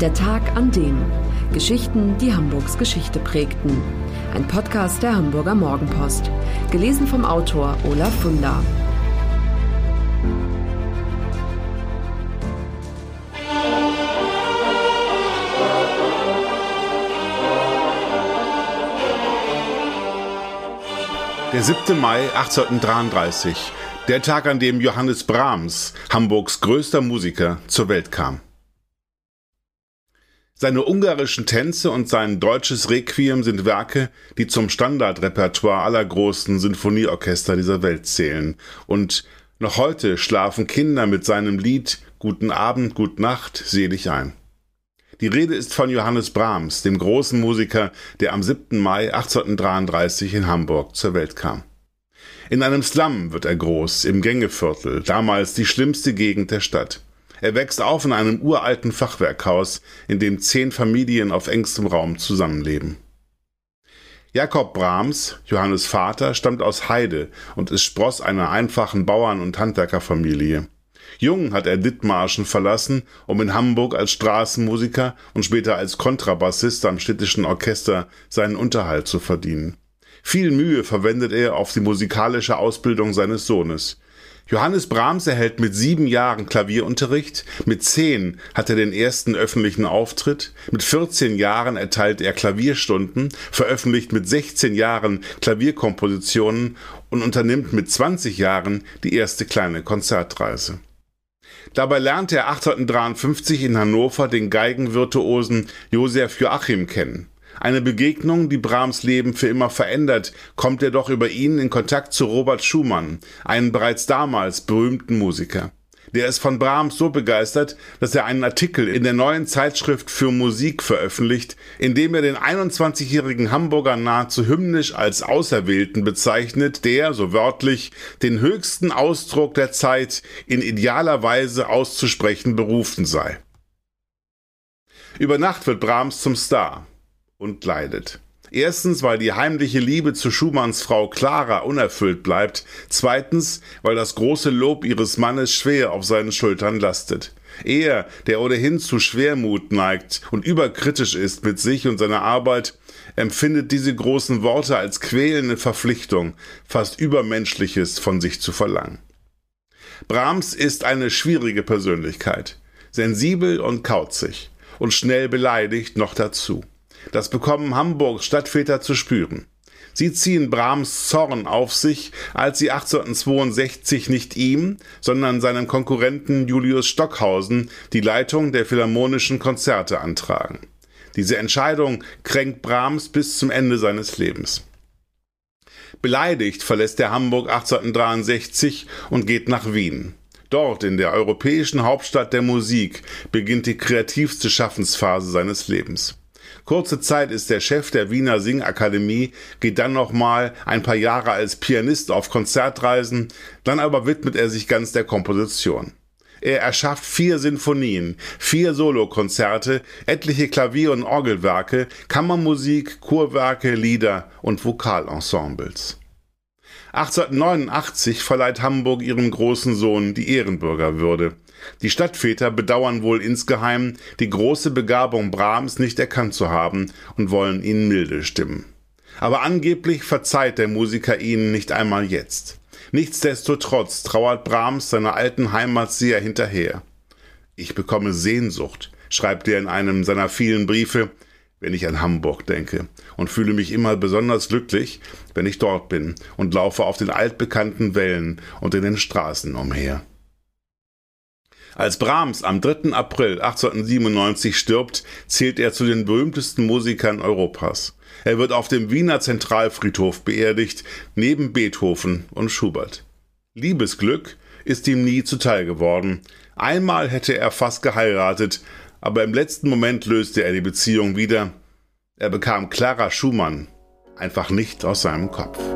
Der Tag an dem. Geschichten, die Hamburgs Geschichte prägten. Ein Podcast der Hamburger Morgenpost. Gelesen vom Autor Olaf Funder. Der 7. Mai 1833. Der Tag, an dem Johannes Brahms, Hamburgs größter Musiker, zur Welt kam. Seine ungarischen Tänze und sein deutsches Requiem sind Werke, die zum Standardrepertoire aller großen Sinfonieorchester dieser Welt zählen. Und noch heute schlafen Kinder mit seinem Lied Guten Abend, Gut Nacht selig ein. Die Rede ist von Johannes Brahms, dem großen Musiker, der am 7. Mai 1833 in Hamburg zur Welt kam. In einem Slum wird er groß, im Gängeviertel, damals die schlimmste Gegend der Stadt. Er wächst auf in einem uralten Fachwerkhaus, in dem zehn Familien auf engstem Raum zusammenleben. Jakob Brahms, Johannes Vater, stammt aus Heide und ist Spross einer einfachen Bauern- und Handwerkerfamilie. Jung hat er Dithmarschen verlassen, um in Hamburg als Straßenmusiker und später als Kontrabassist am städtischen Orchester seinen Unterhalt zu verdienen. Viel Mühe verwendet er auf die musikalische Ausbildung seines Sohnes. Johannes Brahms erhält mit sieben Jahren Klavierunterricht, mit zehn hat er den ersten öffentlichen Auftritt, mit 14 Jahren erteilt er Klavierstunden, veröffentlicht mit 16 Jahren Klavierkompositionen und unternimmt mit 20 Jahren die erste kleine Konzertreise. Dabei lernte er 1853 in Hannover den Geigenvirtuosen Josef Joachim kennen. Eine Begegnung, die Brahms Leben für immer verändert, kommt er doch über ihn in Kontakt zu Robert Schumann, einem bereits damals berühmten Musiker. Der ist von Brahms so begeistert, dass er einen Artikel in der neuen Zeitschrift für Musik veröffentlicht, in dem er den 21-jährigen Hamburger nahezu hymnisch als Auserwählten bezeichnet, der, so wörtlich, den höchsten Ausdruck der Zeit in idealer Weise auszusprechen berufen sei. Über Nacht wird Brahms zum Star und leidet. Erstens, weil die heimliche Liebe zu Schumanns Frau Clara unerfüllt bleibt. Zweitens, weil das große Lob ihres Mannes schwer auf seinen Schultern lastet. Er, der ohnehin zu Schwermut neigt und überkritisch ist mit sich und seiner Arbeit, empfindet diese großen Worte als quälende Verpflichtung, fast Übermenschliches von sich zu verlangen. Brahms ist eine schwierige Persönlichkeit, sensibel und kauzig und schnell beleidigt noch dazu. Das bekommen Hamburgs Stadtväter zu spüren. Sie ziehen Brahms Zorn auf sich, als sie 1862 nicht ihm, sondern seinem Konkurrenten Julius Stockhausen die Leitung der Philharmonischen Konzerte antragen. Diese Entscheidung kränkt Brahms bis zum Ende seines Lebens. Beleidigt verlässt er Hamburg 1863 und geht nach Wien. Dort, in der europäischen Hauptstadt der Musik, beginnt die kreativste Schaffensphase seines Lebens. Kurze Zeit ist er Chef der Wiener Singakademie, geht dann nochmal ein paar Jahre als Pianist auf Konzertreisen, dann aber widmet er sich ganz der Komposition. Er erschafft vier Sinfonien, vier Solokonzerte, etliche Klavier- und Orgelwerke, Kammermusik, Chorwerke, Lieder und Vokalensembles. 1889 verleiht Hamburg ihrem großen Sohn die Ehrenbürgerwürde. Die Stadtväter bedauern wohl insgeheim, die große Begabung Brahms nicht erkannt zu haben und wollen ihn milde stimmen. Aber angeblich verzeiht der Musiker ihnen nicht einmal jetzt. Nichtsdestotrotz trauert Brahms seiner alten Heimat sehr hinterher. Ich bekomme Sehnsucht, schreibt er in einem seiner vielen Briefe, wenn ich an Hamburg denke und fühle mich immer besonders glücklich, wenn ich dort bin und laufe auf den altbekannten Wellen und in den Straßen umher. Als Brahms am 3. April 1897 stirbt, zählt er zu den berühmtesten Musikern Europas. Er wird auf dem Wiener Zentralfriedhof beerdigt, neben Beethoven und Schubert. Liebesglück ist ihm nie zuteil geworden. Einmal hätte er fast geheiratet, aber im letzten Moment löste er die Beziehung wieder. Er bekam Clara Schumann einfach nicht aus seinem Kopf.